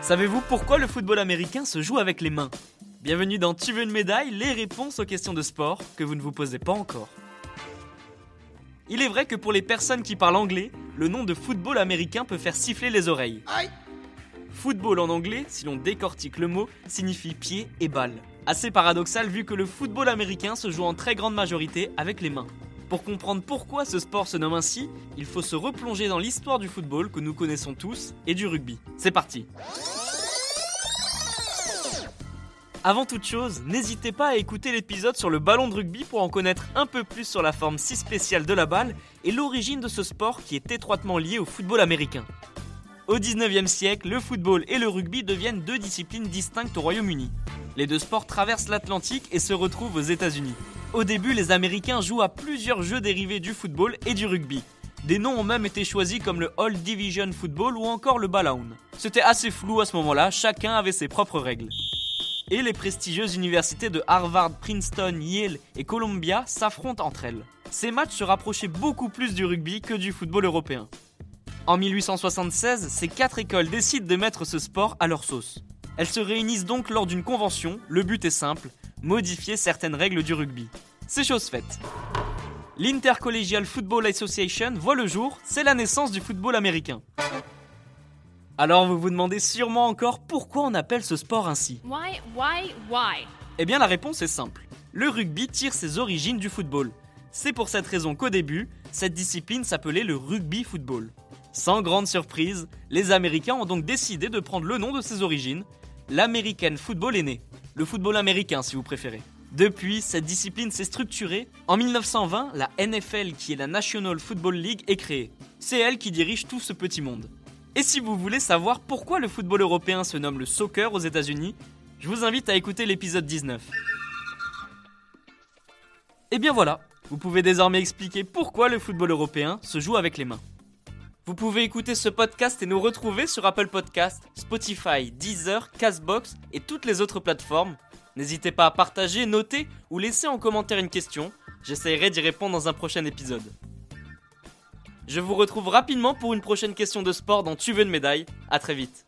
Savez-vous pourquoi le football américain se joue avec les mains Bienvenue dans Tu veux une médaille Les réponses aux questions de sport que vous ne vous posez pas encore. Il est vrai que pour les personnes qui parlent anglais, le nom de football américain peut faire siffler les oreilles. Football en anglais, si l'on décortique le mot, signifie pied et balle. Assez paradoxal vu que le football américain se joue en très grande majorité avec les mains. Pour comprendre pourquoi ce sport se nomme ainsi, il faut se replonger dans l'histoire du football que nous connaissons tous et du rugby. C'est parti Avant toute chose, n'hésitez pas à écouter l'épisode sur le ballon de rugby pour en connaître un peu plus sur la forme si spéciale de la balle et l'origine de ce sport qui est étroitement lié au football américain. Au 19e siècle, le football et le rugby deviennent deux disciplines distinctes au Royaume-Uni. Les deux sports traversent l'Atlantique et se retrouvent aux États-Unis. Au début, les Américains jouent à plusieurs jeux dérivés du football et du rugby. Des noms ont même été choisis comme le All Division Football ou encore le Balloon. C'était assez flou à ce moment-là, chacun avait ses propres règles. Et les prestigieuses universités de Harvard, Princeton, Yale et Columbia s'affrontent entre elles. Ces matchs se rapprochaient beaucoup plus du rugby que du football européen. En 1876, ces quatre écoles décident de mettre ce sport à leur sauce. Elles se réunissent donc lors d'une convention, le but est simple, modifier certaines règles du rugby. C'est chose faite. L'Intercollegial Football Association voit le jour, c'est la naissance du football américain. Alors vous vous demandez sûrement encore pourquoi on appelle ce sport ainsi. Why, why, why? Eh bien la réponse est simple. Le rugby tire ses origines du football. C'est pour cette raison qu'au début, cette discipline s'appelait le rugby football. Sans grande surprise, les Américains ont donc décidé de prendre le nom de ses origines. L'American Football est né. Le football américain si vous préférez. Depuis, cette discipline s'est structurée. En 1920, la NFL, qui est la National Football League, est créée. C'est elle qui dirige tout ce petit monde. Et si vous voulez savoir pourquoi le football européen se nomme le soccer aux États-Unis, je vous invite à écouter l'épisode 19. Et bien voilà, vous pouvez désormais expliquer pourquoi le football européen se joue avec les mains. Vous pouvez écouter ce podcast et nous retrouver sur Apple Podcast, Spotify, Deezer, Castbox et toutes les autres plateformes. N'hésitez pas à partager, noter ou laisser en commentaire une question. J'essaierai d'y répondre dans un prochain épisode. Je vous retrouve rapidement pour une prochaine question de sport dans Tu veux une médaille. A très vite.